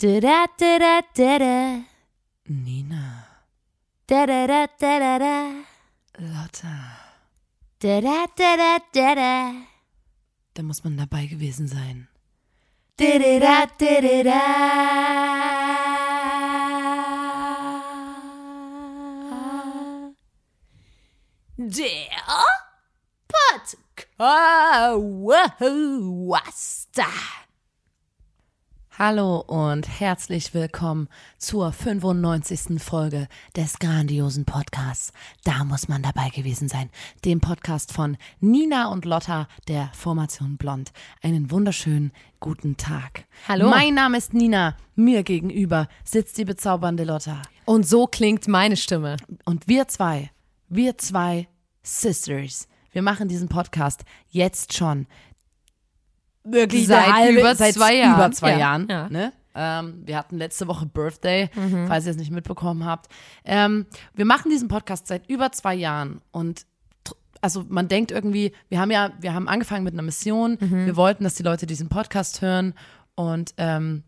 Da da da da da. Nina, Da da da da da da. Lotta, Da da da da da da. da muss man dabei gewesen sein. Da da da da da da. Der Podcast. Hallo und herzlich willkommen zur 95. Folge des grandiosen Podcasts. Da muss man dabei gewesen sein. Dem Podcast von Nina und Lotta der Formation Blond. Einen wunderschönen guten Tag. Hallo. Mein Name ist Nina. Mir gegenüber sitzt die bezaubernde Lotta. Und so klingt meine Stimme. Und wir zwei, wir zwei Sisters, wir machen diesen Podcast jetzt schon wirklich Seit halbe- über seit zwei Jahren. Über zwei Ja, Jahren. ja. Ne? Ähm, wir hatten letzte Woche Birthday, falls ihr es nicht mitbekommen habt. Ähm, wir machen diesen Podcast seit über zwei Jahren und also man denkt irgendwie, wir haben ja, wir haben angefangen mit einer Mission. Wir wollten, dass die Leute diesen Podcast hören und ähm,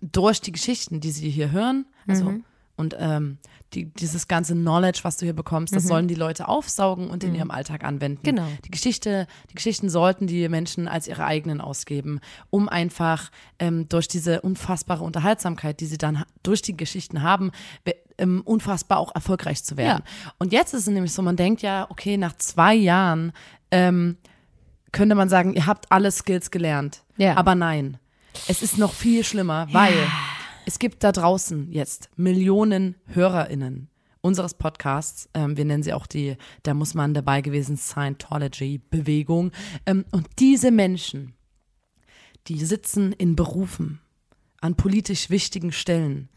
durch die Geschichten, die sie hier hören, also und ähm, die, dieses ganze Knowledge, was du hier bekommst, das sollen die Leute aufsaugen und in ihrem Alltag anwenden. Genau. Die Geschichte, die Geschichten sollten die Menschen als ihre eigenen ausgeben, um einfach ähm, durch diese unfassbare Unterhaltsamkeit, die sie dann durch die Geschichten haben, be- ähm, unfassbar auch erfolgreich zu werden. Und jetzt ist es nämlich so, man denkt ja, okay, nach zwei Jahren ähm, könnte man sagen, ihr habt alle Skills gelernt. Ja. Aber nein, es ist noch viel schlimmer, weil es gibt da draußen jetzt Millionen HörerInnen unseres Podcasts. Ähm, wir nennen sie auch die, da muss man dabei gewesen, Scientology-Bewegung. Ähm, und diese Menschen, die sitzen in Berufen an politisch wichtigen Stellen.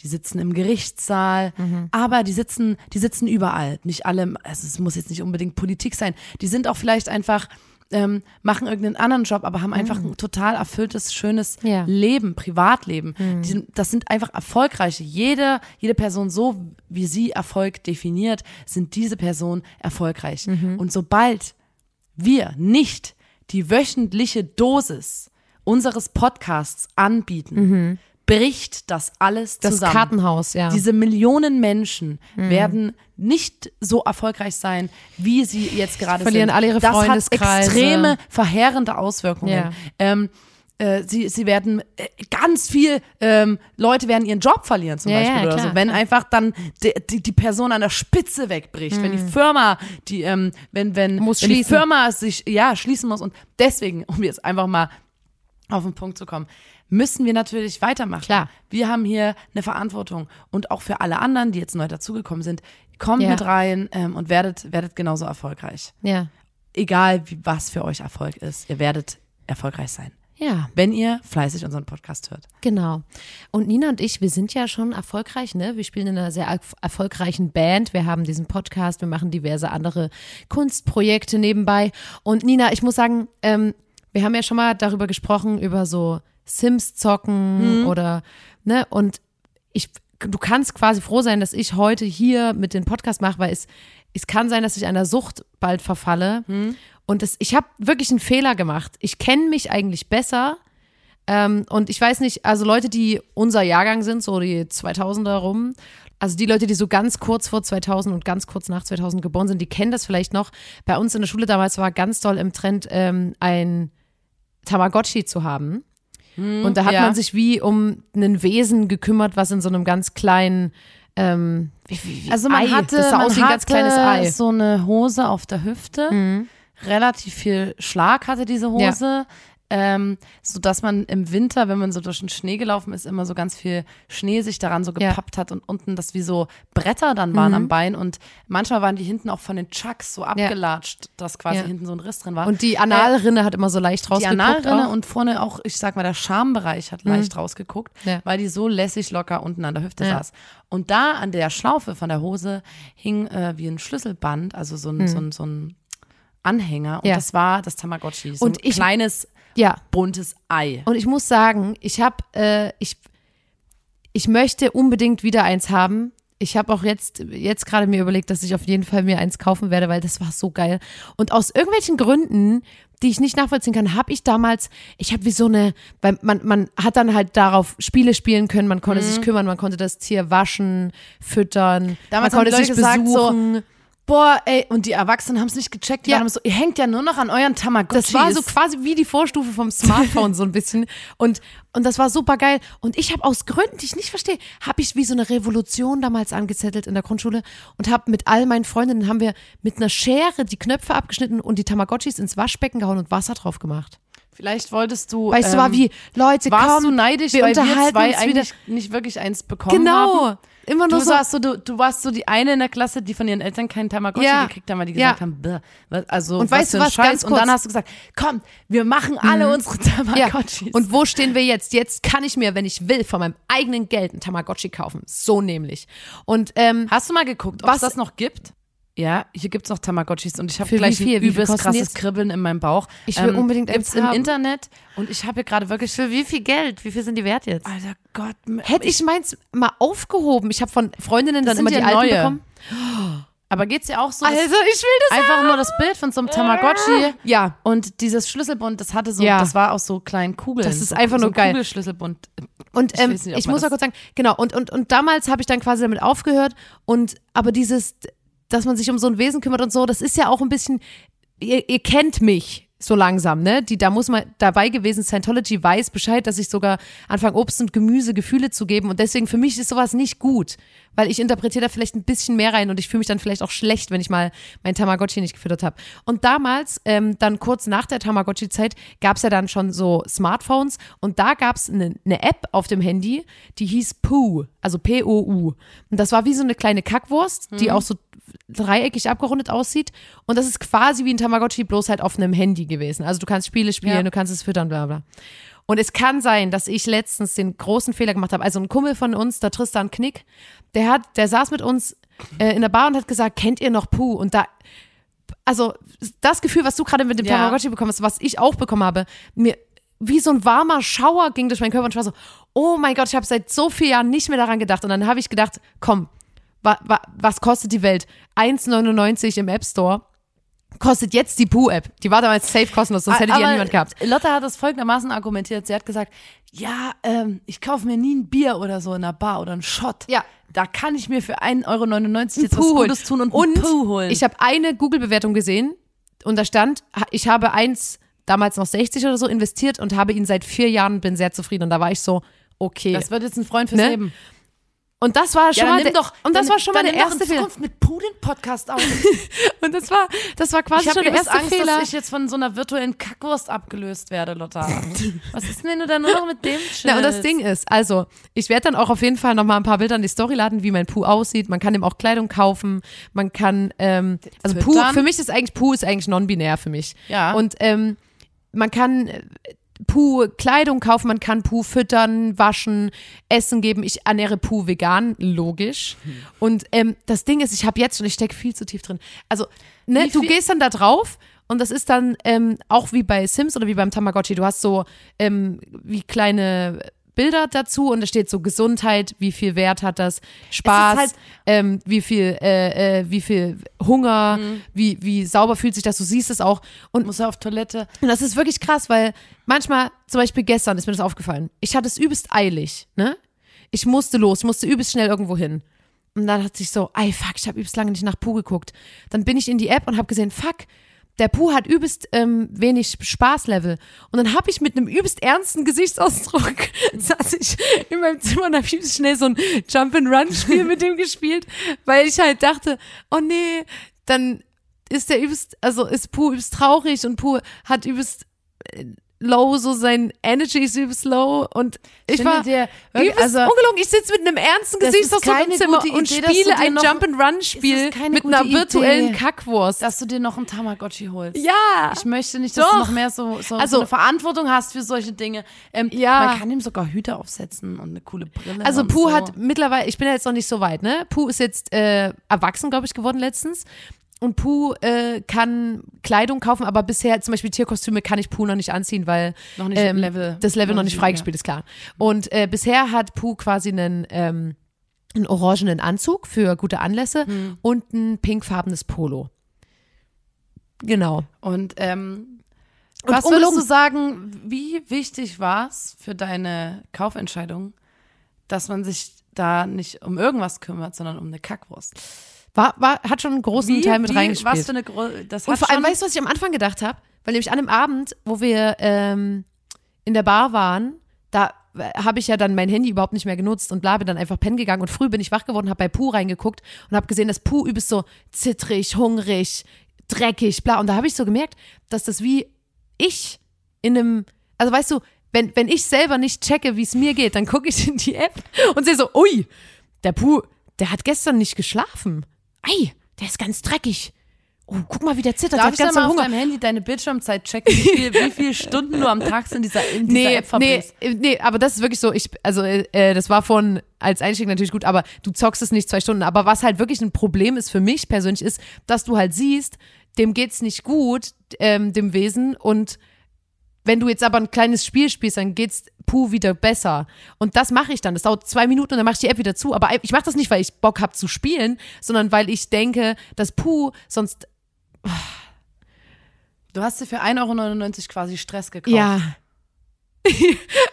Die sitzen im Gerichtssaal, aber die sitzen, die sitzen überall. Nicht alle, also es muss jetzt nicht unbedingt Politik sein. Die sind auch vielleicht einfach, ähm, machen irgendeinen anderen Job, aber haben einfach ein total erfülltes, schönes Ja. Leben, Privatleben. Die sind, das sind einfach erfolgreiche. Jede, jede Person, so wie sie Erfolg definiert, sind diese Personen erfolgreich. Und sobald wir nicht die wöchentliche Dosis unseres Podcasts anbieten, bricht das alles Mhm. Das zusammen. Kartenhaus, ja. Mhm. Diese Millionen Menschen werden nicht so erfolgreich sein, wie sie jetzt gerade Verlieren sind. alle ihre das hat Freundeskreise. extreme, verheerende Auswirkungen. Ja. Ähm, äh, sie, sie werden äh, ganz viel ähm, Leute werden ihren Job verlieren zum Ja, ja, Beispiel oder klar, so, wenn einfach dann die, die, die Person an der Spitze wegbricht, wenn die Firma, die ähm, wenn wenn, Mhm. Muss wenn die. Firma sich ja schließen muss und deswegen, um jetzt einfach mal auf den Punkt zu kommen, müssen wir natürlich weitermachen. Klar. Wir haben hier eine Verantwortung und auch für alle anderen, die jetzt neu dazugekommen sind, kommt Ja. mit rein ähm, und werdet werdet genauso erfolgreich. ja. Egal wie was für euch Erfolg ist, ihr werdet erfolgreich sein, Ja, wenn ihr fleißig unseren Podcast hört. genau. Und Nina und ich, wir sind ja schon erfolgreich, ne? Wir spielen in einer sehr erf- erfolgreichen Band. Wir haben diesen Podcast, wir machen diverse andere Kunstprojekte nebenbei. Und Nina, ich muss sagen, ähm, wir haben ja schon mal darüber gesprochen, über so Sims zocken oder, ne? Und ich, du kannst quasi froh sein, dass ich heute hier mit dem Podcast mache, weil es, es kann sein, dass ich einer Sucht bald verfalle. Und das, ich habe wirklich einen Fehler gemacht. Ich kenne mich eigentlich besser. Ähm, und ich weiß nicht, also Leute, die unser Jahrgang sind, so die 2000er rum, also die Leute, die so ganz kurz vor 2000 und ganz kurz nach 2000 geboren sind, die kennen das vielleicht noch. Bei uns in der Schule damals war ganz doll im Trend, ähm, ein Tamagotchi zu haben. Und da hat ja. man sich wie um ein Wesen gekümmert, was in so einem ganz kleinen, ähm, wie, wie, wie Also man Ei, hatte, das sah man aus wie ein ganz kleines Ei. so eine Hose auf der Hüfte. Relativ viel Schlag hatte diese Hose. Ähm, so dass man im Winter, wenn man so durch den Schnee gelaufen ist, immer so ganz viel Schnee sich daran so Ja. gepappt hat und unten das wie so Bretter dann waren am Bein und manchmal waren die hinten auch von den Chucks so abgelatscht, dass quasi Ja. hinten so ein Riss drin war. Und die Analrinne hat immer so leicht die rausgeguckt. Analrinne auch. und vorne auch, ich sag mal, der Schambereich hat leicht rausgeguckt, Ja. weil die so lässig locker unten an der Hüfte Ja. saß. Und da an der Schlaufe von der Hose hing äh, wie ein Schlüsselband, also so ein, so ein, so ein Anhänger. Und Ja. das war das Tamagotchi. So Und ein ich- kleines, ja, buntes Ei. Und ich muss sagen, ich habe, äh, ich, ich möchte unbedingt wieder eins haben. Ich habe auch jetzt, jetzt gerade mir überlegt, dass ich auf jeden Fall mir eins kaufen werde, weil das war so geil. Und aus irgendwelchen Gründen, die ich nicht nachvollziehen kann, habe ich damals, ich habe wie so eine, weil man, man hat dann halt darauf Spiele spielen können, man konnte sich kümmern, man konnte das Tier waschen, füttern, Mhm. Damals man konnte sich gesagt, so, besuchen. Boah, ey, und die Erwachsenen haben es nicht gecheckt. Die Ja. waren so, ihr hängt ja nur noch an euren Tamagotchis. Das war so quasi wie die Vorstufe vom Smartphone so ein bisschen und und das war super geil und ich habe aus Gründen, die ich nicht verstehe, habe ich wie so eine Revolution damals angezettelt in der Grundschule und habe mit all meinen Freundinnen haben wir mit einer Schere die Knöpfe abgeschnitten und die Tamagotchis ins Waschbecken gehauen und Wasser drauf gemacht. Vielleicht wolltest du. Weißt du, ähm, war wie Leute, Warst komm, du neidisch, wir weil wir zwei eigentlich wieder. nicht wirklich eins bekommen Genau, haben? Immer Du, nur so. warst so, du, du warst so die eine in der Klasse, die von ihren Eltern keinen Tamagotchi Ja. gekriegt haben, weil die Ja. gesagt haben, "Bäh, also Und was weißt du was, Scheiß. ganz Und dann kurz. hast du gesagt, komm, wir machen alle unsere Ja. Tamagotchis. Und wo stehen wir jetzt? Jetzt kann ich mir, wenn ich will, von meinem eigenen Geld ein Tamagotchi kaufen. So nämlich. Und ähm, Hast du mal geguckt, ob es das noch gibt? Ja, hier gibt's noch Tamagotchis und ich habe gleich wie viel? Wie viel übelst die krasses jetzt? Kribbeln in meinem Bauch. Ähm, Ich will unbedingt gibt's eins im haben. Internet und ich habe hier gerade wirklich für wie viel Geld? Wie viel sind die wert jetzt? Alter Gott, Hätte ich meins mal aufgehoben. Ich habe von Freundinnen dann immer die ja alten neue. bekommen. aber geht's dir auch so? Also, ich will das einfach nur das Bild von so einem Tamagotchi Ja. und dieses Schlüsselbund, das hatte so, Ja. das war aus so kleinen Kugeln. Das ist so, einfach so nur ein geil. Kugelschlüsselbund. Und Ich ähm, ich, nicht, man muss mal kurz sagen, genau, und, und, und damals habe ich dann quasi damit aufgehört und aber dieses, dass man sich um so ein Wesen kümmert und so, das ist ja auch ein bisschen, ihr, ihr kennt mich so langsam, ne? Die, da muss man dabei gewesen, Scientology weiß Bescheid, dass ich sogar anfange, Obst und Gemüse Gefühle zu geben und deswegen für mich ist sowas nicht gut, weil ich interpretiere da vielleicht ein bisschen mehr rein und ich fühle mich dann vielleicht auch schlecht, wenn ich mal mein Tamagotchi nicht gefüttert habe. Und damals, ähm, dann kurz nach der Tamagotchi-Zeit, gab es ja dann schon so Smartphones und da gab es eine ne App auf dem Handy, die hieß Poo, also P-O-U. Und das war wie so eine kleine Kackwurst, die auch so dreieckig abgerundet aussieht. Und das ist quasi wie ein Tamagotchi, bloß halt auf einem Handy gewesen. Also du kannst Spiele spielen, Ja. du kannst es füttern, bla bla. Und es kann sein, dass ich letztens den großen Fehler gemacht habe. Also ein Kumpel von uns, der Tristan Knick, der hat, der saß mit uns äh, in der Bar und hat gesagt, kennt ihr noch Puh? Und da, also das Gefühl, was du gerade mit dem Ja. Tamagotchi bekommen hast, was ich auch bekommen habe, mir wie so ein warmer Schauer ging durch meinen Körper und ich war so, oh mein Gott, ich habe seit so vielen Jahren nicht mehr daran gedacht. Und dann habe ich gedacht, komm, wa, wa, was kostet die Welt? 1,99 im App Store. Kostet jetzt die Pooh-App. Die war damals safe kostenlos, sonst hätte die ja niemand gehabt. Lotte hat das folgendermaßen argumentiert. Sie hat gesagt, ja, ähm, ich kaufe mir nie ein Bier oder so in einer Bar oder einen Shot. Ja. Da kann ich mir für 1,99 Euro jetzt was Puh holen. Gutes tun und, und Puh holen. Ich habe eine Google-Bewertung gesehen und da stand, ich habe eins, damals noch 60 oder so, investiert und habe ihn seit vier Jahren, bin sehr zufrieden. Und da war ich so, okay. das wird jetzt ein Freund fürs Ne? Leben. Und das war schon dann mal der, doch, und das dann, war schon mal der erste Fehler. Mit Puh den Podcast auf. Und das war, das war quasi schon der erste Angst, Fehler. dass ich jetzt von so einer virtuellen Kackwurst abgelöst werde, Lotta. Was ist denn, wenn du dann nur noch mit dem chillst? Na, und das Ding ist, also, ich werde dann auch auf jeden Fall noch mal ein paar Bilder in die Story laden, wie mein Puh aussieht. Man kann ihm auch Kleidung kaufen. Man kann, ähm, also Puh, für mich ist eigentlich, Puh ist eigentlich non-binär für mich. Ja. Und ähm, man kann Puh Kleidung kaufen, man kann Puh füttern, waschen, Essen geben. Ich ernähre Puh vegan, logisch. Und ähm, das Ding ist, ich habe jetzt schon, ich stecke viel zu tief drin. Also, ne, du gehst dann da drauf und das ist dann ähm, auch wie bei Sims oder wie beim Tamagotchi. Du hast so ähm, wie kleine Bilder dazu und da steht so Gesundheit, wie viel Wert hat das, Spaß, halt- ähm, wie viel, äh, äh, wie viel Hunger, Mhm. wie, wie sauber fühlt sich das, du siehst es auch. Und muss er auf Toilette. und das ist wirklich krass, weil manchmal, zum Beispiel gestern ist mir das aufgefallen. Ich hatte es übelst eilig, ne? Ich musste los, musste übelst schnell irgendwo hin. Und dann hat sich so, ey, fuck, ich habe übelst lange nicht nach Puh geguckt. Dann bin ich in die App und habe gesehen, fuck, der Puh hat übelst ähm, wenig Spaßlevel. Und dann habe ich mit einem übelst ernsten Gesichtsausdruck, saß ich in meinem Zimmer und habe übelst schnell so ein Jump-and-Run-Spiel mit dem gespielt, weil ich halt dachte, oh nee, dann ist der übelst, also ist Puh übelst traurig und Puh hat übelst äh, low, so sein Energy ist übelst low und ich, finde war dir wirklich- übelst also- ungelogen. Ich sitze mit einem ernsten ist Gesichtsausdruck im keine Zimmer und Idee, du spiele ein Jump-and-Run-Spiel mit einer virtuellen Idee. Kackwurst. Dass du dir noch einen Tamagotchi holst. ja, Ich möchte nicht, dass Doch. du noch mehr so, so, Also- so eine Verantwortung hast für solche Dinge. Ähm, Ja. Man kann ihm sogar Hüte aufsetzen und eine coole Brille. Also und Puh so. hat mittlerweile, ich bin ja jetzt noch nicht so weit, ne? Puh ist jetzt äh, erwachsen, glaube ich, geworden letztens. Und Puh äh, kann Kleidung kaufen, aber bisher zum Beispiel Tierkostüme kann ich Puh noch nicht anziehen, weil Noch nicht ähm, Level. das Level noch noch nicht freigespielt ist, klar. Und äh, bisher hat Puh quasi einen, ähm, einen orangenen Anzug für gute Anlässe Hm. und ein pinkfarbenes Polo. Genau. Und, ähm, was würdest du sagen, wie wichtig war es für deine Kaufentscheidung, dass man sich da nicht um irgendwas kümmert, sondern um eine Kackwurst? War, war, hat schon einen großen Teil mit wie, reingespielt. Was für eine Gro das Und vor allem, weißt du, was ich am Anfang gedacht habe? Weil nämlich an dem Abend, wo wir ähm, in der Bar waren, da habe ich ja dann mein Handy überhaupt nicht mehr genutzt und bla, bin dann einfach pennen gegangen und früh bin ich wach geworden, habe bei Puh reingeguckt und habe gesehen, dass Puh übelst so zittrig, hungrig, dreckig, bla. Und da habe ich so gemerkt, dass das wie ich in einem, also weißt du, wenn, wenn ich selber nicht checke, wie es mir geht, dann gucke ich in die App und sehe so, ui, der Puh, der hat gestern nicht geschlafen. Ei, der ist ganz dreckig. Oh, guck mal, wie der zittert, Darf der ich hat ganz mal doll auf Hunger. deinem Handy deine Bildschirmzeit checken, wie, viel, wie viele Stunden du am Tag in dieser, in dieser Nee, App nee, verbringst? äh, nee, aber das ist wirklich so, ich, also äh, das war von als Einstieg natürlich gut, aber du zockst es nicht zwei Stunden. Aber was halt wirklich ein Problem ist für mich persönlich ist, dass du halt siehst, dem geht's nicht gut, ähm, dem Wesen und wenn du jetzt aber ein kleines Spiel spielst, dann geht's puh wieder besser. Und das mache ich dann. Das dauert zwei Minuten und dann mache ich die App wieder zu. Aber ich mache das nicht, weil ich Bock habe zu spielen, sondern weil ich denke, dass puh sonst Du hast dir für 1,99 Euro quasi Stress gekauft. ja.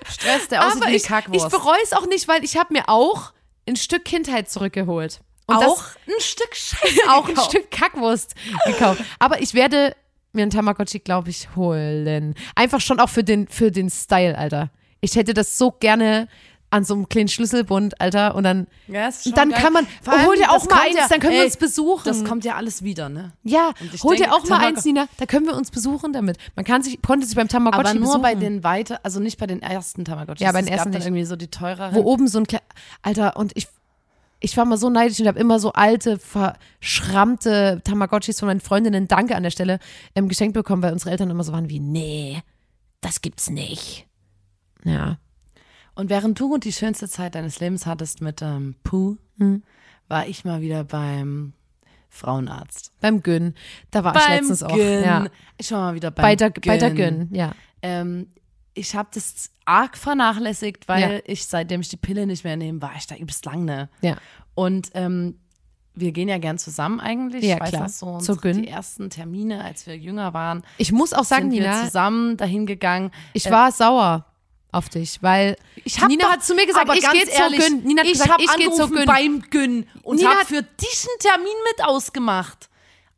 Stress, der aussieht wie Aber eine ich, ich Kackwurst. bereue es auch nicht, weil ich habe mir auch ein Stück Kindheit zurückgeholt. Und auch ein Stück Scheiße das, auch ein gekauft. Stück Kackwurst gekauft. Aber ich werde mir einen Tamagotchi, glaube ich, holen. Einfach schon auch für den, für den Style, Alter. Ich hätte das so gerne an so einem kleinen Schlüsselbund, Alter. Und dann, Ja, ist und dann geil. kann man, Vor allem, hol dir auch mal eins, ja- dann können wir ey, uns besuchen. Das kommt ja alles wieder, ne? ja, hol dir auch mal Tamago- eins, Nina. Da können wir uns besuchen damit. Man kann sich, konnte sich beim Tamagotchi Aber nur besuchen. bei den weiter, also nicht bei den ersten Tamagotchis. Ja, bei den ersten gab dann irgendwie so die teureren. wo oben so ein Kle Alter, und ich, ich war mal so neidisch und habe immer so alte, verschrammte Tamagotchis von meinen Freundinnen, danke an der Stelle, ähm, geschenkt bekommen, weil unsere Eltern immer so waren wie, nee, das gibt's nicht. Ja. Und während du die schönste Zeit deines Lebens hattest mit ähm, Pooh, Hm. war ich mal wieder beim Frauenarzt. Beim Gyn. Da war ich letztens auch. Gyn. Ja. Ich war mal wieder beim Bei der, Gyn. bei der Gyn, ja. Ähm, ich habe das arg vernachlässigt, weil Ja. ich, seitdem ich die Pille nicht mehr nehme, war ich da übelst lang, ne? Ja. Und ähm, wir gehen ja gern zusammen eigentlich. Ja, ich weiß klar. noch so Zur Gyn. die ersten Termine, als wir jünger waren, Ich muss auch sagen, sind wir Nina, zusammen dahin gegangen. ich Äh, war sauer auf dich, weil Ich hab Nina doch- hat zu mir gesagt, aber ich gehe zur ehrlich, Gyn. Nina hat ich gesagt, hab ich gehe zur angerufen Gyn. beim Gyn und Nina habe hat- für dich einen Termin mit ausgemacht.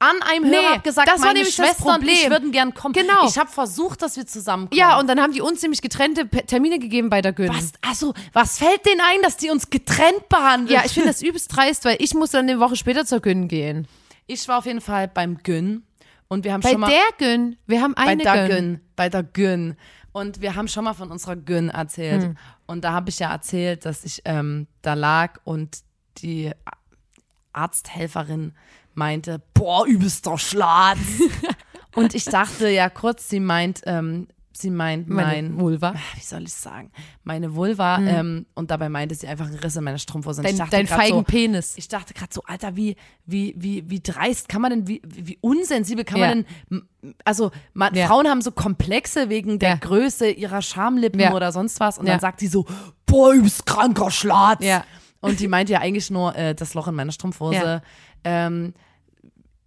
An einem Nee, Hörer gesagt, das war meine nämlich das Schwester und ich Problem. würden gern kommen. Genau. Ich habe versucht, dass wir zusammenkommen. Ja, und dann haben die uns nämlich getrennte Termine gegeben bei der Gyn. was, also, was fällt denen ein, dass die uns getrennt behandeln? Ja, ich finde das übelst dreist, weil ich musste dann eine Woche später zur Gyn gehen. Ich war auf jeden Fall beim Gyn und wir haben Bei schon mal der Gyn. Wir haben bei eine der Gyn. Gyn, bei der Gyn. Und wir haben schon mal von unserer Gyn erzählt. Hm. Und da habe ich ja erzählt, dass ich ähm, da lag und die Arzthelferin meinte, boah, übelster Schlatz. und ich dachte ja kurz, sie meint, ähm, sie meint Meine mein, Vulva. wie soll ich sagen, meine Vulva. Ähm, und dabei meinte sie einfach einen Riss in meiner Strumpfhose. Und Dein, ich dachte dein feigen so, Penis. ich dachte gerade so, Alter, wie, wie, wie, wie dreist kann man denn, wie, wie unsensibel kann Ja. man denn, also man, Ja. Frauen haben so Komplexe wegen der Ja. Größe ihrer Schamlippen oder sonst was und dann sagt die so, boah, übelst kranker Schlatz. Ja. Und die meinte ja eigentlich nur äh, das Loch in meiner Strumpfhose. Ähm,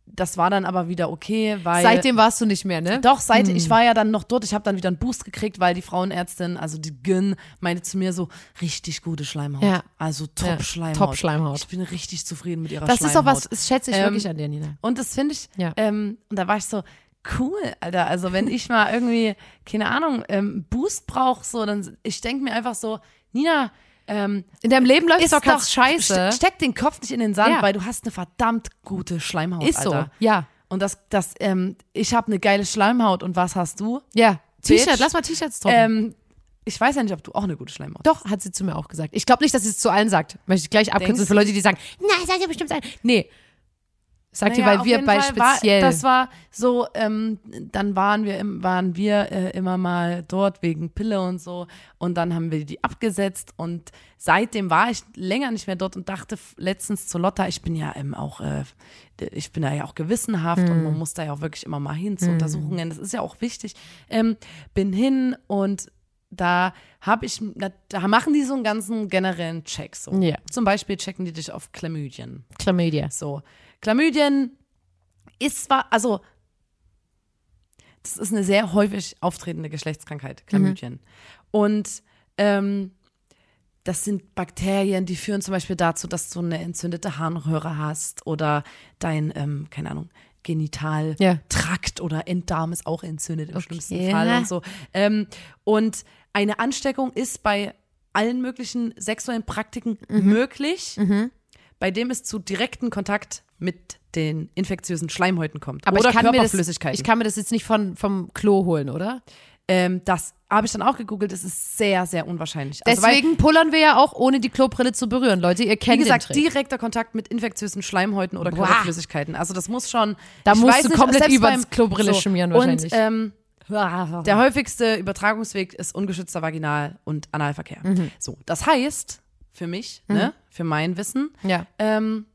das war dann aber wieder okay, weil Seitdem warst du nicht mehr, ne? doch, seit ich war ja dann noch dort, ich habe dann wieder einen Boost gekriegt, weil die Frauenärztin, also die Gyn, meinte zu mir so, richtig gute Schleimhaut. Ja. Also top Ja, Schleimhaut. Top-Schleimhaut. Ich bin richtig zufrieden mit ihrer Das Schleimhaut. ist auch was, das schätze ich Ähm, wirklich an dir, Nina. Und das finde ich, Ja. ähm, und da war ich so, cool, Alter. Also wenn ich mal irgendwie, keine Ahnung, ähm, Boost brauche, so, dann, ich denke mir einfach so, Nina, ähm, In deinem Leben läuft doch ganz scheiße. ste- Steck den Kopf nicht in den Sand, Ja. weil du hast eine verdammt gute Schleimhaut, Ist so, Alter. ja. Und das, das, ähm, ich habe eine geile Schleimhaut und was hast du? Ja. T-Shirt, lass mal T-Shirts drucken. Ähm, ich weiß ja nicht, ob du auch eine gute Schleimhaut hast. Doch, hat sie zu mir auch gesagt. Ich glaube nicht, dass sie es zu allen sagt. Möchte ich gleich abkürzen Denkst für Leute, die sagen, na, sagt ihr bestimmt ein. Nee. Sagt Naja, ihr, weil wir bei Fall war, speziell. das war so, ähm, dann waren wir, waren wir äh, immer mal dort wegen Pille und so und dann haben wir die abgesetzt und seitdem war ich länger nicht mehr dort und dachte letztens zu Lotta, ich bin ja ähm, auch, äh, ich bin da ja auch gewissenhaft und Mhm. man muss da ja auch wirklich immer mal hin zu Untersuchungen, das ist ja auch wichtig. Ähm, bin hin und da habe ich, da, machen die so einen ganzen generellen Check. So. Ja. Zum Beispiel checken die dich auf Chlamydien. Chlamydia. So, Chlamydien ist zwar, also das ist eine sehr häufig auftretende Geschlechtskrankheit, Chlamydien. Und ähm, das sind Bakterien, die führen zum Beispiel dazu, dass du eine entzündete Harnröhre hast oder dein, ähm, keine Ahnung, Genitaltrakt oder Enddarm ist auch entzündet im schlimmsten Fall und so. Ähm, und eine Ansteckung ist bei allen möglichen sexuellen Praktiken Mhm. möglich, bei dem es zu direkten Kontakt mit den infektiösen Schleimhäuten kommt Aber oder ich kann, mir das, Körperflüssigkeiten. ich kann mir das jetzt nicht von, vom Klo holen, oder? ähm, das habe ich dann auch gegoogelt, es ist sehr, sehr unwahrscheinlich. Also, weil- Deswegen pullern wir ja auch, ohne die Klobrille zu berühren. Leute, ihr Wie kennt gesagt, den Trick. direkter Kontakt mit infektiösen Schleimhäuten oder Boah. Körperflüssigkeiten. Also das muss schon. Da musst du nicht, komplett übers beim- Klobrille schmieren wahrscheinlich. Und ähm, der häufigste Übertragungsweg ist ungeschützter Vaginal- und Analverkehr. Mhm. So, das heißt für mich, ne, für mein Wissen, ja. ähm,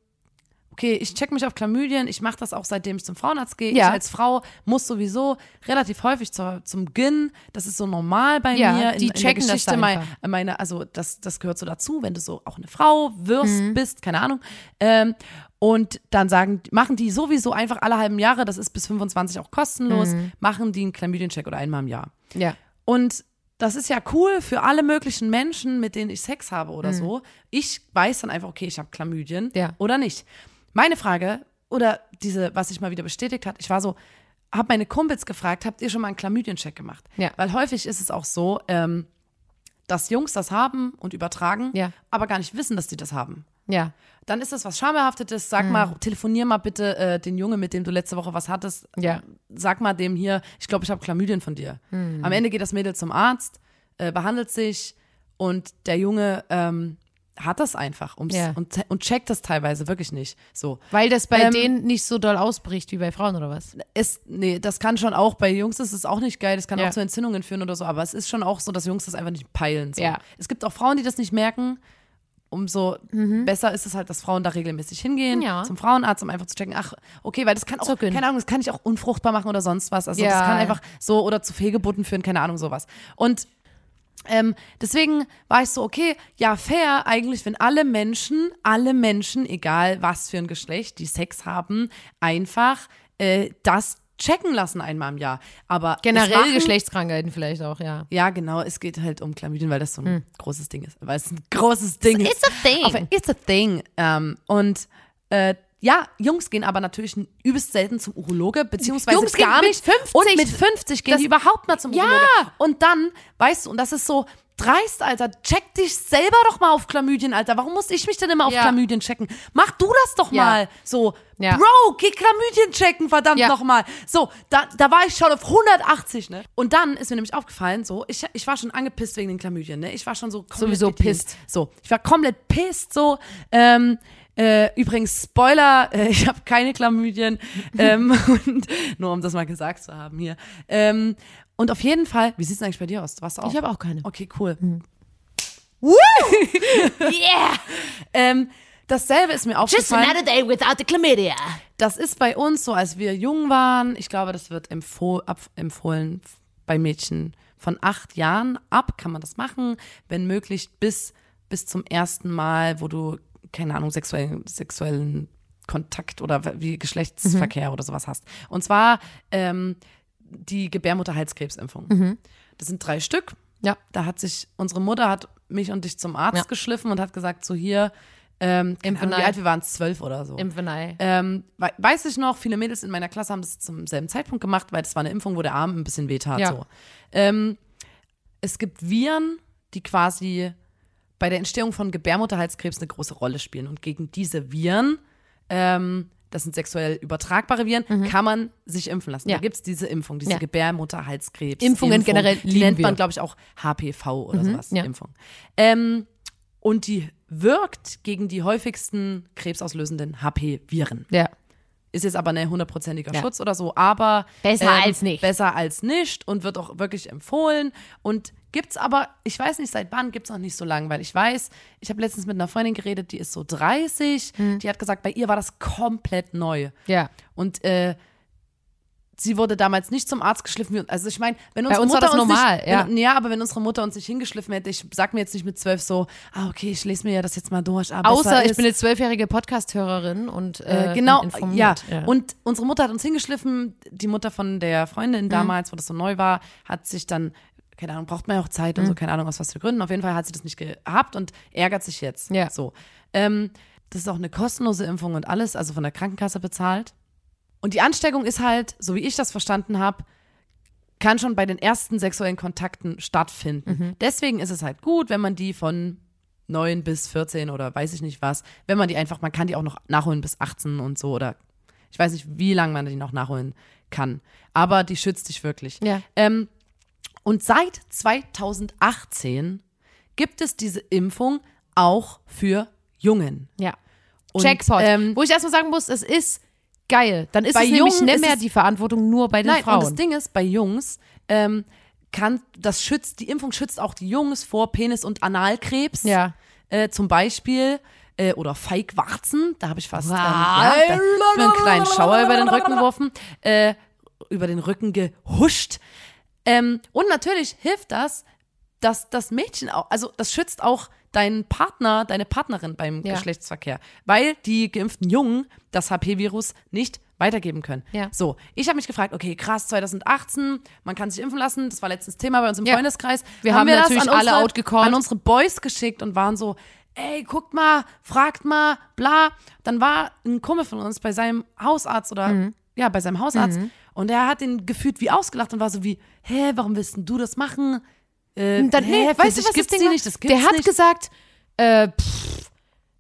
okay, ich check mich auf Chlamydien, ich mache das auch seitdem ich zum Frauenarzt gehe. Ja. Ich als Frau muss sowieso relativ häufig zur, zum Gyn, das ist so normal bei Ja, mir in, die in der checken das Geschichte da mei- einfach. meine, also das, das gehört so dazu, wenn du so auch eine Frau wirst, Mhm. bist, keine Ahnung. Ähm, und dann sagen, machen die sowieso einfach alle halben Jahre, das ist bis 25 auch kostenlos, Mhm. machen die einen Chlamydien-Check oder einmal im Jahr. ja. Und das ist ja cool für alle möglichen Menschen, mit denen ich Sex habe oder so. Ich weiß dann einfach, okay, ich habe Chlamydien Mhm. Ja. oder nicht. Meine Frage, oder diese, was sich mal wieder bestätigt hat, ich war so, habe meine Kumpels gefragt, habt ihr schon mal einen Chlamydien-Check gemacht? Ja. Weil häufig ist es auch so, ähm, dass Jungs das haben und übertragen, Ja. aber gar nicht wissen, dass die das haben. Ja. Dann ist das was Schambehaftetes. Sag Mhm. mal, telefonier mal bitte äh, den Junge, mit dem du letzte Woche was hattest. Ja. Sag mal dem hier, ich glaube, ich habe Chlamydien von dir. Mhm. Am Ende geht das Mädel zum Arzt, äh, behandelt sich und der Junge ähm, hat das einfach Ja. und, und checkt das teilweise wirklich nicht. So. Weil das bei Ähm, denen nicht so doll ausbricht wie bei Frauen oder was? Es, nee, das kann schon auch, bei Jungs ist es auch nicht geil, das kann Ja. auch zu Entzündungen führen oder so, aber es ist schon auch so, dass Jungs das einfach nicht peilen. So. Ja. Es gibt auch Frauen, die das nicht merken. Umso besser ist es halt, dass Frauen da regelmäßig hingehen Mhm. Zum Frauenarzt, um einfach zu checken, ach, okay, weil das kann auch, Zur Gyn. keine Ahnung, das kann ich auch unfruchtbar machen oder sonst was. Also das kann einfach so oder zu Fehlgeburten führen, keine Ahnung, sowas. Und ähm, deswegen war ich so, okay, ja, fair eigentlich, wenn alle Menschen, alle Menschen, egal was für ein Geschlecht, die Sex haben, einfach äh, das checken lassen einmal im Jahr. Aber Generell machen- Geschlechtskrankheiten vielleicht auch, ja. Ja, genau, es geht halt um Chlamydien, weil das so ein großes Ding ist. Weil es ein großes Ding ist. Hm. It's a thing. Auf, it's a thing. Ähm, und äh, ja, Jungs gehen aber natürlich übelst selten zum Urologe, beziehungsweise Jungs gehen gar mit nicht. 50. Und mit 50 gehen Das- die überhaupt mal zum Ja. Urologe. Und dann, weißt du, und das ist so dreist, Alter, check dich selber doch mal auf Chlamydien, Alter. Warum muss ich mich denn immer auf Ja. Chlamydien checken? Mach du das doch Ja. mal. So, Ja. Bro, geh Chlamydien checken, verdammt Ja. nochmal. So, da, da war ich schon auf 180, ne? Und dann ist mir nämlich aufgefallen, so, ich, ich war schon angepisst wegen den Chlamydien, ne? Ich war schon so komplett Sowieso pisst. So, ich war komplett pisst, so. Ähm, äh, übrigens, Spoiler, äh, ich habe keine Chlamydien. ähm, und, nur um das mal gesagt zu haben hier. Ähm, und auf jeden Fall, wie sieht's denn eigentlich bei dir aus? Du warst auch? Ich habe auch keine. Okay, cool. Yeah! Ähm, dasselbe ist mir aufgefallen. day without the chlamydia. Das ist bei uns so, als wir jung waren. Ich glaube, das wird empfoh empfohlen bei Mädchen von acht Jahren ab. Kann man das machen, wenn möglich bis, bis zum ersten Mal, wo du, keine Ahnung, sexuellen, sexuellen Kontakt oder wie Geschlechtsverkehr oder sowas hast. Und zwar ähm, die Gebärmutterhalskrebsimpfung. Das sind drei Stück. Ja. Da hat sich, unsere Mutter hat mich und dich zum Arzt Ja. geschliffen und hat gesagt, so hier, ähm, Ahnung, wie alt wir waren, zwölf oder so. Impfenei. Ähm, wei- weiß ich noch, viele Mädels in meiner Klasse haben das zum selben Zeitpunkt gemacht, weil das war eine Impfung, wo der Arm ein bisschen wehtat. Ja. So. Ähm, es gibt Viren, die quasi bei der Entstehung von Gebärmutterhalskrebs eine große Rolle spielen. Und gegen diese Viren, ähm, das sind sexuell übertragbare Viren, kann man sich impfen lassen. Mhm. Ja. Da gibt es diese Impfung, diese Ja. Gebärmutterhalskrebs. Impfungen Impfung. generell Die nennt man, wir. Mhm. glaube ich, auch HPV oder sowas, ja. Impfung. Ähm, und die wirkt gegen die häufigsten krebsauslösenden HP-Viren. Ja. Ist jetzt aber ein hundertprozentiger Ja. Schutz oder so, aber ähm, Besser als nicht. Besser als nicht und wird auch wirklich empfohlen. Und gibt's aber, ich weiß nicht, seit wann gibt's noch nicht so lange, weil ich weiß, ich habe letztens mit einer Freundin geredet, die ist so 30, Hm. die hat gesagt, bei ihr war das komplett neu. Ja. Und äh, sie wurde damals nicht zum Arzt geschliffen. Also ich meine, wenn Bei unsere uns war Mutter das uns normal, nicht, ja. wenn, ja, aber wenn unsere Mutter uns nicht hingeschliffen hätte, ich sag mir jetzt nicht mit zwölf so, ah okay, ich lese mir ja das jetzt mal durch. Ah, Außer ich ist. bin eine zwölfjährige Podcast-Hörerin und äh, Äh, genau, informiert. ja. Und unsere Mutter hat uns hingeschliffen. Die Mutter von der Mhm. Freundin damals, wo das so neu war, hat sich dann, keine Ahnung, braucht man ja auch Zeit Mhm. und so, keine Ahnung aus was für Gründen. Auf jeden Fall hat sie das nicht gehabt und ärgert sich jetzt. Ja. So. Ähm, das ist auch eine kostenlose Impfung und alles, also von der Krankenkasse bezahlt. Und die Ansteckung ist halt, so wie ich das verstanden habe, kann schon bei den ersten sexuellen Kontakten stattfinden. Mhm. Deswegen ist es halt gut, wenn man die von 9 bis 14 oder weiß ich nicht was, wenn man die einfach, man kann die auch noch nachholen bis 18 und so oder ich weiß nicht, wie lange man die noch nachholen kann. Aber die schützt dich wirklich. Ja. Ähm, und seit 2018 gibt es diese Impfung auch für Jungen. Ja. Und, Jackpot. ähm, Wo ich erstmal sagen muss, es ist geil. Dann ist Bei es nämlich Jungen nicht mehr die Verantwortung nur bei den Nein, Frauen. und das Ding ist, bei Jungs ähm, kann das schützt, die Impfung schützt auch die Jungs vor Penis- und Analkrebs. Ja. Äh, zum Beispiel. Äh, oder Feigwarzen, da habe ich fast ähm, ja, da, einen kleinen Schauer über den Rücken geworfen, äh, über den Rücken gehuscht. Ähm, und natürlich hilft das, dass das Mädchen auch, also das schützt auch deinen Partner, deine Partnerin beim Ja. Geschlechtsverkehr, weil die geimpften Jungen das HP-Virus nicht weitergeben können. Ja. So, ich habe mich gefragt, okay, krass, 2018, man kann sich impfen lassen, das war letztens Thema bei uns im Ja. Freundeskreis. Wir haben das natürlich an alle unsere, outgecallt. an unsere Boys geschickt und waren so, ey, guckt mal, fragt mal, bla. Dann war ein Kumpel von uns bei seinem Hausarzt oder, Mhm. ja, bei seinem Hausarzt und er hat ihn gefühlt wie ausgelacht und war so wie, hä, warum willst denn du das machen? Äh, Dann, hä, nee, für weißt du, was gibt's das Ding nicht, das gibt's Der hat nicht. gesagt, äh, pff,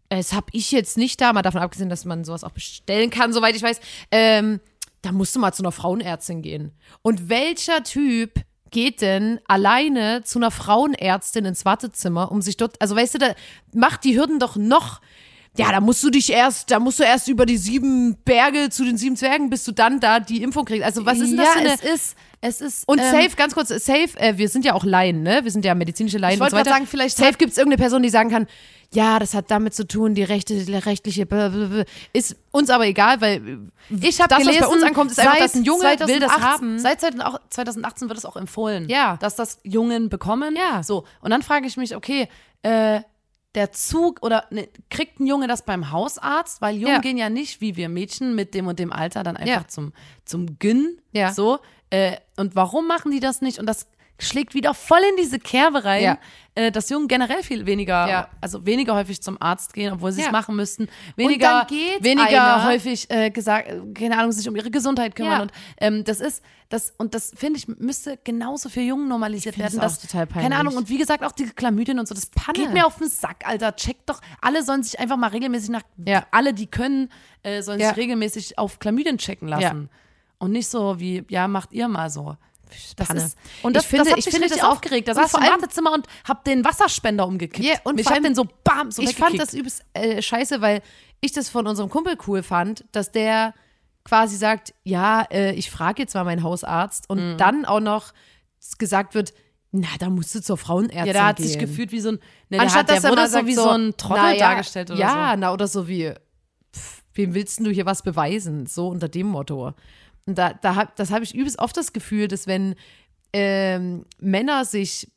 das habe ich jetzt nicht da, mal davon abgesehen, dass man sowas auch bestellen kann, soweit ich weiß. Ähm, da musst du mal zu einer Frauenärztin gehen. Und welcher Typ geht denn alleine zu einer Frauenärztin ins Wartezimmer, um sich dort, also weißt du, da macht die Hürden doch noch. Ja, da musst du dich erst, da musst du erst über die sieben Berge zu den sieben Zwergen, bis du dann da die Impfung kriegst. Also was ist denn ja, das für eine, es ist, es ist, und ähm, safe, ganz kurz, safe, äh, wir sind ja auch Laien, ne? Wir sind ja medizinische Laien. Ich wollte so sagen, vielleicht Safe gibt es irgendeine Person, die sagen kann, ja, das hat damit zu tun, die rechte, rechtliche, blablabla. ist uns aber egal, weil Ich habe das, was gelesen, bei uns ankommt, ist einfach, dass ein Junge will das 2018 haben. Seit 2018 wird es auch empfohlen, Ja. dass das Jungen bekommen. Ja. So, und dann frage ich mich, okay, äh, der Zug oder ne, kriegt ein Junge das beim Hausarzt? Weil Jungen Ja. gehen ja nicht, wie wir Mädchen mit dem und dem Alter, dann einfach Ja. zum, zum Gyn. Ja. So. Äh, und warum machen die das nicht? Und das schlägt wieder voll in diese Kerbe rein, Ja. äh, dass Jungen generell viel weniger, Ja. also weniger häufig zum Arzt gehen, obwohl sie es Ja. machen müssten. Weniger, dann geht weniger einer- häufig äh, gesagt, keine Ahnung, sich um ihre Gesundheit kümmern. Und ähm, das ist, das, und das finde ich, müsste genauso für Jungen normalisiert werden. das auch dass- total Keine peinlich. Ahnung, und wie gesagt, auch die Chlamydien und so, das Panne. geht mir auf den Sack, Alter. Checkt doch, alle sollen sich einfach mal regelmäßig nach, Ja. alle, die können, äh, sollen sich regelmäßig auf Chlamydien checken lassen. Und nicht so wie, ja, macht ihr mal so. Das Panne. ist, und das, Ich finde- das hat ich mich finde das auch- aufgeregt. Da saß ich im Wartezimmer und hab den Wasserspender umgekippt. Ja, und ich hab den so bam, so ich fand das übelst äh, scheiße, weil ich das von unserem Kumpel cool fand, dass der quasi sagt, ja, äh, ich frage jetzt mal meinen Hausarzt und Mhm. dann auch noch gesagt wird, na, da musst du zur Frauenärztin Ja, der hat gehen. sich gefühlt wie so ein, ne, der, Anstatt hat, der dass er wurde so wie so, ein Trottel ja, dargestellt oder ja, so. na, oder so wie, pff, wem willst du hier was beweisen? So unter dem Motto. Und da, da hab, das habe ich übelst oft das Gefühl, dass wenn ähm, Männer sich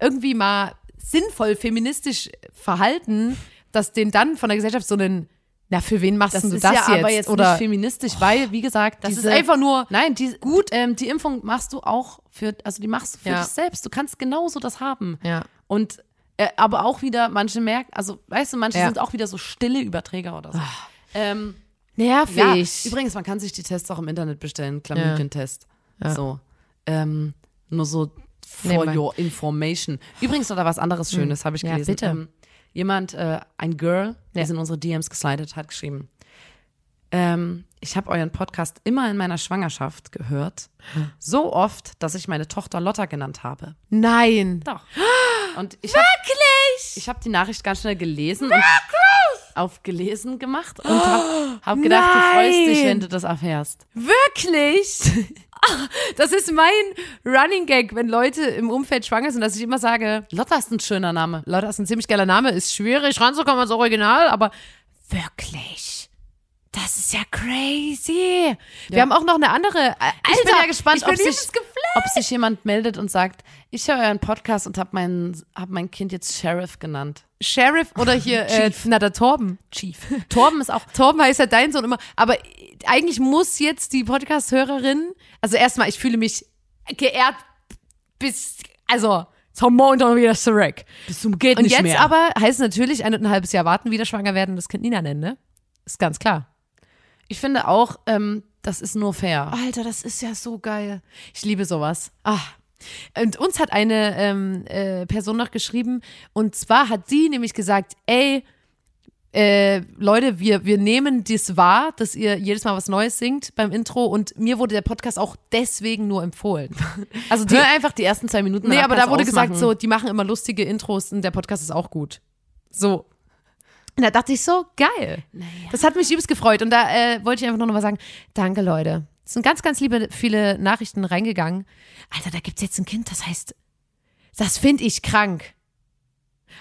irgendwie mal sinnvoll feministisch verhalten, dass denen dann von der Gesellschaft so einen, na, für wen machst Das du das ja jetzt? aber jetzt oder nicht feministisch, weil, wie gesagt, das diese, ist einfach nur, Nein, die, gut, ähm, die Impfung machst du auch für, also die machst du für Ja. dich selbst. Du kannst genauso das haben. ja. Und äh, aber auch wieder, manche merken, also weißt du, manche Ja. sind auch wieder so stille Überträger oder so. Ähm, nervig. ja, übrigens, man kann sich die Tests auch im Internet bestellen, Chlamydien-Test. Ja. So. Ähm, nur so for Nebenbei. your information. Übrigens noch da was anderes Schönes, habe ich Ja, gelesen. bitte. Ähm, jemand, äh, ein Girl, die Ja. in unsere DMs geslidet, hat geschrieben, ähm, ich habe euren Podcast immer in meiner Schwangerschaft gehört. So oft, dass ich meine Tochter Lotta genannt habe. Nein. Doch. Und ich hab, Wirklich? Ich habe die Nachricht ganz schnell gelesen und auf gelesen gemacht und habe hab gedacht, du freust dich, Nein. wenn du das erfährst. Wirklich? Das ist mein Running Gag, wenn Leute im Umfeld schwanger sind, dass ich immer sage, Lotta ist ein schöner Name. Das ist ein ziemlich geiler Name, ist schwierig ranzukommen als Original, aber wirklich. Das ist ja crazy. Wir haben auch noch eine andere. Äh, Alter, ich bin ja gespannt, ob, sich, ob sich jemand meldet und sagt, ich höre euren Podcast und habe mein, hab mein Kind jetzt Sheriff genannt. Sheriff oder hier, äh, na, der Torben. Chief. Torben ist auch Torben heißt ja dein Sohn immer. Aber eigentlich muss jetzt die Podcast-Hörerin, also erstmal, ich fühle mich geehrt bis, also, zum Montag wieder zurück. bis zum geht Und nicht jetzt mehr. aber heißt es natürlich ein und ein halbes Jahr warten, wieder schwanger werden und das Kind Nina nennen, ne? Ist ganz klar. ich finde auch, ähm, das ist nur fair. Alter, das ist ja so geil. Ich liebe sowas. Ah. Und uns hat eine ähm, äh, Person noch geschrieben, und zwar hat sie nämlich gesagt, ey, äh, Leute, wir, wir nehmen das wahr, dass ihr jedes Mal was Neues singt beim Intro und mir wurde der Podcast auch deswegen nur empfohlen. Also die, Hör einfach die ersten zwei Minuten. nee, aber da wurde gesagt, ausmachen. so, die machen immer lustige Intros und der Podcast ist auch gut. So. Und da dachte ich so, geil. Das hat mich übelst gefreut. Und da äh, wollte ich einfach nur noch mal sagen, danke Leute. Es sind ganz, ganz liebe, viele Nachrichten reingegangen. Alter, da gibt's jetzt ein Kind, das heißt, das finde ich krank.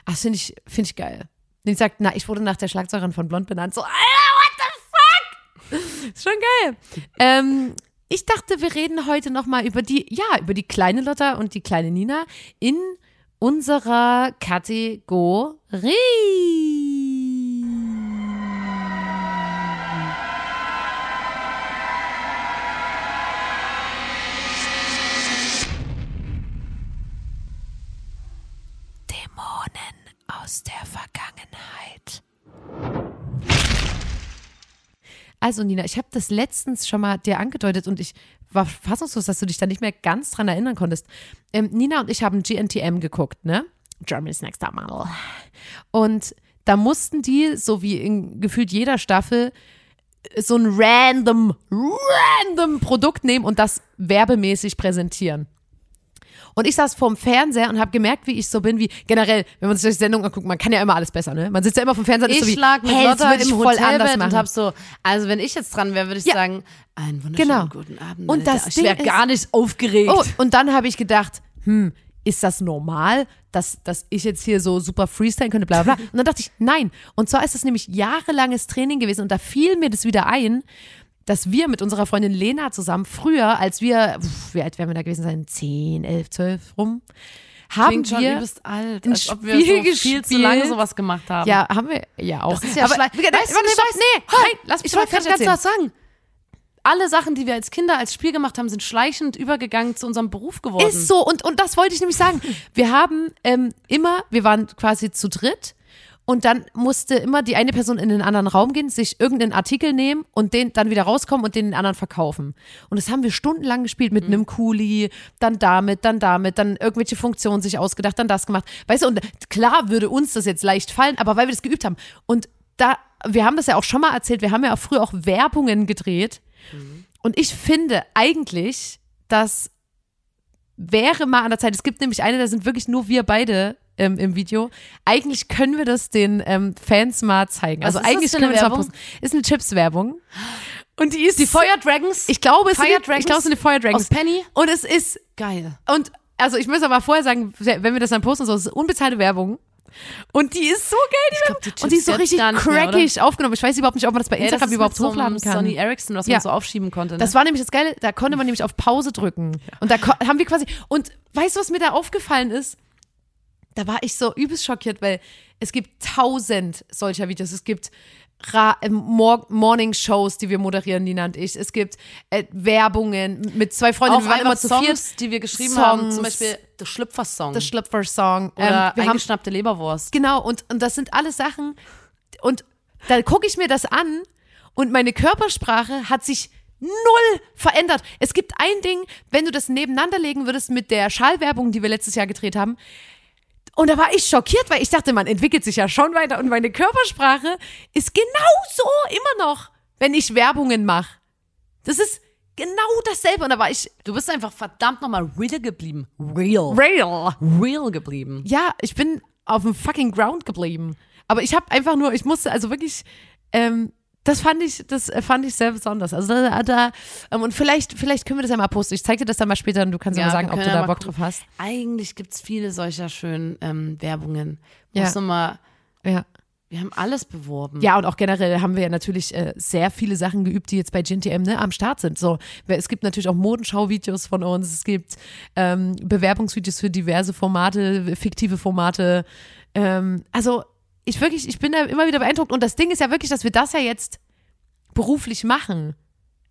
Ach, das finde ich, finde ich geil. Und sagt, na, ich wurde nach der Schlagzeugerin von Blond benannt. So, Alter, what the fuck? Ist schon geil. Ähm, ich dachte, wir reden heute noch mal über die, ja, über die kleine Lotta und die kleine Nina in unserer Kategorie. Dämonen aus der Vergangenheit. Also Nina, ich habe das letztens schon mal dir angedeutet und ich war fassungslos, dass du dich da nicht mehr ganz dran erinnern konntest. Ähm, Nina und ich haben GNTM geguckt, ne? Germany's Next Top Model. Und da mussten die, so wie in gefühlt jeder Staffel, so ein random, random Produkt nehmen und das werbemäßig präsentieren. Und ich saß vorm Fernseher und habe gemerkt, wie ich so bin, wie generell, wenn man sich die Sendung anguckt, man kann ja immer alles besser, ne? Man sitzt ja immer vom Fernseher und ist Ich so wie, schlag mit hey, das Lotta ich im voll anders Hotelbett machen. und hab so, also wenn ich jetzt dran wäre, würde ich Ja. sagen, einen wunderschönen Genau. guten Abend. Und das ich wäre gar nicht aufgeregt. Oh, und dann habe ich gedacht, hm, ist das normal, dass, dass ich jetzt hier so super freestylen könnte, bla bla bla. Und dann dachte ich, nein. Und zwar ist es nämlich jahrelanges Training gewesen und da fiel mir das wieder ein, dass wir mit unserer Freundin Lena zusammen früher, als wir, pf, wie alt werden wir da gewesen sein? 10, 11, 12 rum, haben Klingt schon wir. übelst alt, ein als ob wir so Spiel viel zu gespielt. lange sowas gemacht haben. Ja, haben wir ja auch. Das ist ja Aber, weißt du, nee, weißt- nee, nein, lass mich ich mal wollte gerade was sagen. Alle Sachen, die wir als Kinder als Spiel gemacht haben, sind schleichend übergegangen zu unserem Beruf geworden. Ist so, und, und das wollte ich nämlich sagen. Wir haben ähm, immer, wir waren quasi zu dritt und dann musste immer die eine Person in den anderen Raum gehen, sich irgendeinen Artikel nehmen und den dann wieder rauskommen und den den anderen verkaufen. Und das haben wir stundenlang gespielt mit einem Kuli, dann damit, dann damit, dann irgendwelche Funktionen sich ausgedacht, dann das gemacht. Weißt du, und klar würde uns das jetzt leicht fallen, aber weil wir das geübt haben. Und da, wir haben das ja auch schon mal erzählt, wir haben ja auch früher auch Werbungen gedreht. Und ich finde eigentlich, dass wäre mal an der Zeit. Es gibt nämlich eine, da sind wirklich nur wir beide ähm, im Video. Eigentlich können wir das den ähm, Fans mal zeigen. Was Also eigentlich können eine wir das mal posten. Ist eine Chips-Werbung. Und die ist die Fire Dragons. Ich glaube, es Fire sind, Dragons ich glaube, es sind die Fire Dragons. aus Penny. Und es ist Geil. und also ich muss aber vorher sagen, wenn wir das dann posten, so, es ist unbezahlte Werbung. Und die ist so geil, die glaub, die. Und die ist so richtig nicht mehr, crackig aufgenommen. Ich weiß überhaupt nicht, ob man das bei Ja, das Instagram überhaupt so hochladen kann. Sony Ericsson, was Ja. man so aufschieben konnte. Ne? Das war nämlich das Geile, da konnte man nämlich auf Pause drücken. Und da haben wir quasi, und weißt du, was mir da aufgefallen ist? Da war ich so übelst schockiert, weil es gibt tausend solcher Videos. Es gibt Ra äh, Mor Morning-Shows, die wir moderieren, Nina und ich. Es gibt äh, Werbungen mit zwei Freunden. auch wir waren immer zu Songs, viert. die wir geschrieben Songs. haben. Zum Beispiel The Schlüpfer-Song. The Schlüpfer-Song. Oder Ähm, wir haben eingeschnappte Leberwurst. Genau, und, und das sind alles Sachen. Und da gucke ich mir das an und meine Körpersprache hat sich null verändert. Es gibt ein Ding, wenn du das nebeneinander legen würdest mit der Schallwerbung, die wir letztes Jahr gedreht haben. Und da war ich schockiert, weil ich dachte, man entwickelt sich ja schon weiter und meine Körpersprache ist genauso immer noch, wenn ich Werbungen mache. Das ist genau dasselbe. Und da war ich Du bist einfach verdammt nochmal real geblieben. Real. real. Real geblieben. Ja, ich bin auf dem fucking Ground geblieben. Aber ich habe einfach nur, ich musste also wirklich, ähm, das fand ich, das äh, fand ich sehr besonders. Also da, da ähm, und vielleicht, vielleicht können wir das ja mal posten. Ich zeig dir das dann mal später und du kannst ja, mal sagen, ob du ja da Bock gucken. drauf hast. Eigentlich gibt es viele solcher schönen ähm, Werbungen. Ja. Muss mal, Ja. Wir haben alles beworben. Ja, und auch generell haben wir ja natürlich äh, sehr viele Sachen geübt, die jetzt bei GNTM ne, am Start sind. So, es gibt natürlich auch Modenschau-Videos von uns, es gibt ähm, Bewerbungsvideos für diverse Formate, fiktive Formate. Ähm, also ich wirklich, ich bin da immer wieder beeindruckt. Und das Ding ist ja wirklich, dass wir das ja jetzt beruflich machen.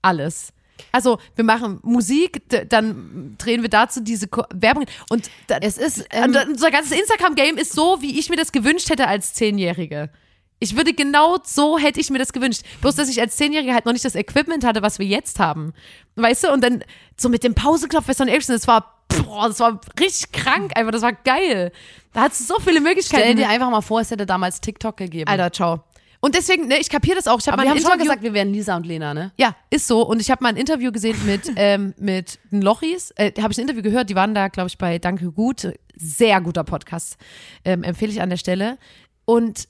Alles. Also wir machen Musik, dann drehen wir dazu diese Ko Werbung und Es ist, ähm, ähm, unser ganzes Instagram-Game ist so, wie ich mir das gewünscht hätte als Zehnjährige. Ich würde genau so hätte ich mir das gewünscht. Bloß, dass ich als Zehnjährige halt noch nicht das Equipment hatte, was wir jetzt haben. Weißt du? Und dann so mit dem Pauseknopf Son Ericsson, das war, boah, das war richtig krank einfach, das war geil. Da hat es so viele Möglichkeiten. stell dir einfach mal vor, es hätte damals TikTok gegeben. Alter, ciao. Und deswegen, ne, ich kapiere das auch. Ich habe Aber mal wir haben schon mal Interview gesagt, wir wären Lisa und Lena, ne? ja, ist so. Und ich habe mal ein Interview gesehen mit, ähm, mit den Lochis. Äh, habe ich ein Interview gehört, die waren da, glaube ich, bei Danke Gut. Sehr guter Podcast. Ähm, empfehle ich an der Stelle. Und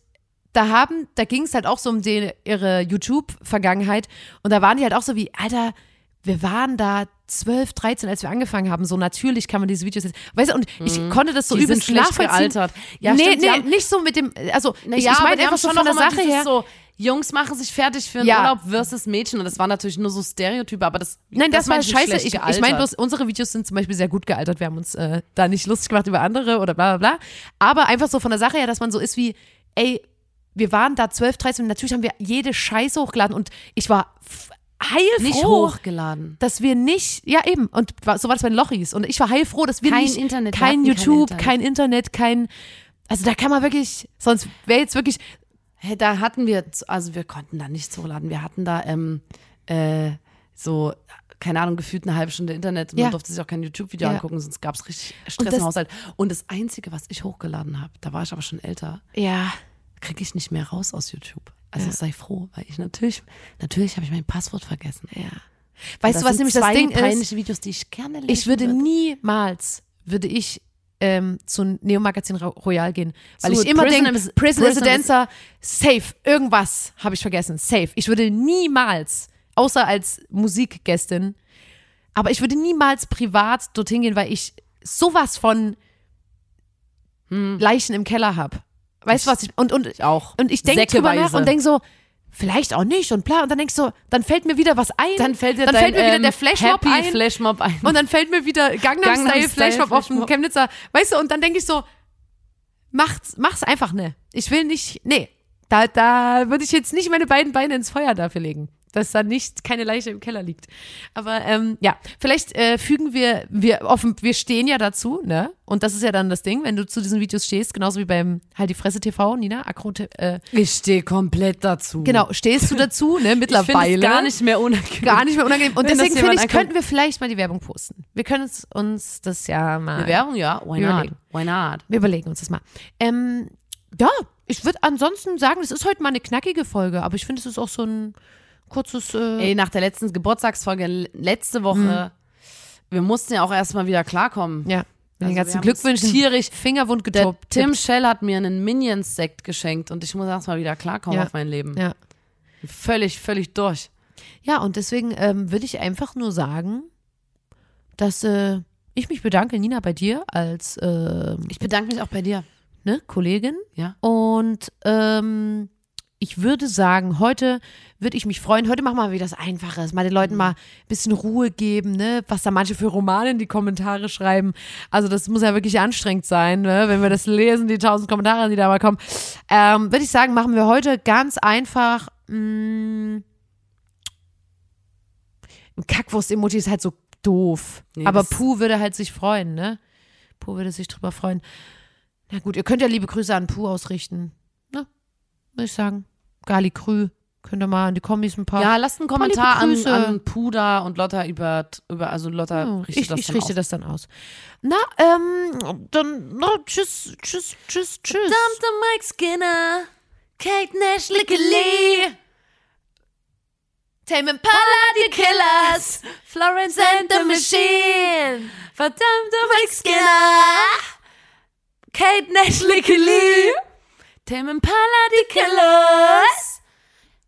da haben, da ging es halt auch so um die, ihre YouTube-Vergangenheit. Und da waren die halt auch so wie, Alter, wir waren da 12, 13, als wir angefangen haben. So natürlich kann man diese Videos jetzt. Weißt du, und ich konnte das so Mhm. Die sind übelst schlecht nachvollziehen. gealtert. Ja, nee, stimmt, nee, haben- nicht so mit dem, also ich, ja, ich meine einfach so schon von der Sache her. so, Jungs machen sich fertig für einen Ja. Urlaub versus Mädchen und das war natürlich nur so Stereotype, aber das Nein, das, war meinte ich scheiße. Ich, ich meine bloß, unsere Videos sind zum Beispiel sehr gut gealtert. Wir haben uns äh, da nicht lustig gemacht über andere oder bla bla bla. Aber einfach so von der Sache her, dass man so ist wie, ey, wir waren da 12, 13 und natürlich haben wir jede Scheiße hochgeladen und ich war heilfroh, nicht hochgeladen. dass wir nicht, ja eben, und so war das bei den Lochis und ich war heilfroh, dass wir Kein nicht, Internet, kein hatten kein YouTube, Internet. kein Internet, kein, also da kann man wirklich, sonst wäre jetzt wirklich, Hey, da hatten wir, also wir konnten da nichts hochladen. Wir hatten da ähm, äh, so, keine Ahnung, gefühlt eine halbe Stunde Internet und Ja. man durfte sich auch kein YouTube-Video Ja. angucken, sonst gab es richtig Stress im Haushalt. Und das Einzige, was ich hochgeladen habe, da war ich aber schon älter, ja, kriege ich nicht mehr raus aus YouTube. Also Ja. sei froh, weil ich natürlich, natürlich habe ich mein Passwort vergessen. ja. Weißt du, was nämlich das Ding ist? Videos, die ich gerne lesen Ich würde niemals, würde ich ähm, zu Neo Magazin Ro- Royal gehen, weil Zu ich immer denke, Prison Prison Residenza, safe, irgendwas habe ich vergessen, safe. Ich würde niemals, außer als Musikgästin, aber ich würde niemals privat dorthin gehen, weil ich sowas von Leichen im Keller habe. Weißt du was? Ich, und, und. Ich auch. und ich denke drüber nach und denke so, vielleicht auch nicht und bla. Und dann denkst du, dann fällt mir wieder was ein. Dann fällt dir dann dein, fällt mir wieder ähm, der Flashmob ein. Flashmob ein. Und dann fällt mir wieder Gangnam, Gangnam Style, Style, Flashmob auf dem. Chemnitzer. Weißt du, und dann denke ich so, macht's, mach's einfach ne. Ich will nicht, nee. Da, da würde ich jetzt nicht meine beiden Beine ins Feuer dafür legen, dass da nicht keine Leiche im Keller liegt. Aber ähm, ja, vielleicht äh, fügen wir, wir offen, wir stehen ja dazu, ne? Und das ist ja dann das Ding, wenn du zu diesen Videos stehst, genauso wie beim Halt die Fresse TV, Nina, Akro, äh, ich stehe komplett dazu. genau, stehst du dazu, ne? Ich Mittlerweile es gar nicht mehr unangenehm. gar nicht mehr unangenehm. Und Wenn deswegen finde ich, könnten wir vielleicht mal die Werbung posten. Wir können uns, uns das ja mal. Eine Werbung, ja. Why Wir not? überlegen. Why not? Wir überlegen uns das mal. Ähm, ja, ich würde ansonsten sagen, es ist heute mal eine knackige Folge, aber ich finde, es ist auch so ein kurzes. Äh, Ey, nach der letzten Geburtstagsfolge letzte Woche, wir mussten ja auch erstmal wieder klarkommen. ja, mit den Also ganzen uns tierisch- Fingerwund getoppt. Tim Shell hat mir einen Minions-Sekt geschenkt und ich muss erstmal wieder klarkommen Ja. auf mein Leben. Ja. Völlig, völlig durch. ja, und deswegen ähm, würde ich einfach nur sagen, dass äh, ich mich bedanke, Nina, bei dir als äh, Ich bedanke mich auch bei dir. ne, Kollegin. Ja. Und ähm, ich würde sagen, heute würde ich mich freuen. Heute machen wir mal wieder das Einfaches. Mal den Leuten Mhm. mal ein bisschen Ruhe geben, ne? Was da manche für Romane in die Kommentare schreiben. Also das muss ja wirklich anstrengend sein, ne? wenn wir das lesen, die tausend Kommentare, die da mal kommen. Ähm, würde ich sagen, machen wir heute ganz einfach. Mh, Kackwurst-Emoji ist halt so doof. Nee, Aber Puh würde halt sich freuen, ne? Puh würde sich drüber freuen. Na gut, ihr könnt ja liebe Grüße an Puh ausrichten. Würde ich sagen. Gali Krü. Könnt ihr mal in die Kommis ein paar. Ja, lasst einen Kommentar an, an Puder und Lotta über, über also Lotta Ja, richtet ich das ich dann richte aus. das dann aus. Na, ähm, dann, na, tschüss, tschüss, tschüss, tschüss. Dumpster Mike Skinner, Kate Nash Lickley, Tame Impala, die Killers, Florence and the Machine, verdammte Mike Skinner, Kate Nash Lickley, Tame Impala, die Killers,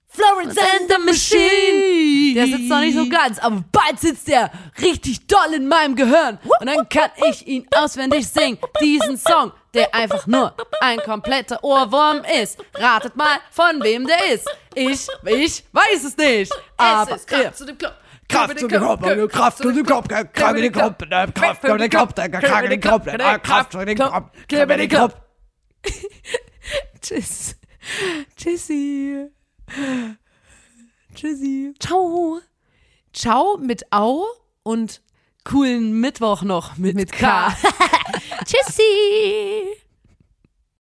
Florence and the Machine. Der sitzt noch nicht so ganz, aber bald sitzt der richtig doll in meinem Gehirn. Und dann kann ich ihn auswendig singen. Diesen Song, der einfach nur ein kompletter Ohrwurm ist. Ratet mal, von wem der ist. Ich, ich weiß es nicht. Aber es ist Kraft zu dem Club. Kraft zu dem Kopf, Kraft zu dem Kopf, Kraft zu dem Kopf, Kraft zu dem Kopf, Kraft zu dem Kopf, Kraft zu dem Kopf, Kraft zu dem Kopf. Tschüss. Tschüssi. Tschüssi. Ciao. Ciao mit Au und Coolen Mittwoch noch mit, mit K. Tschüssi.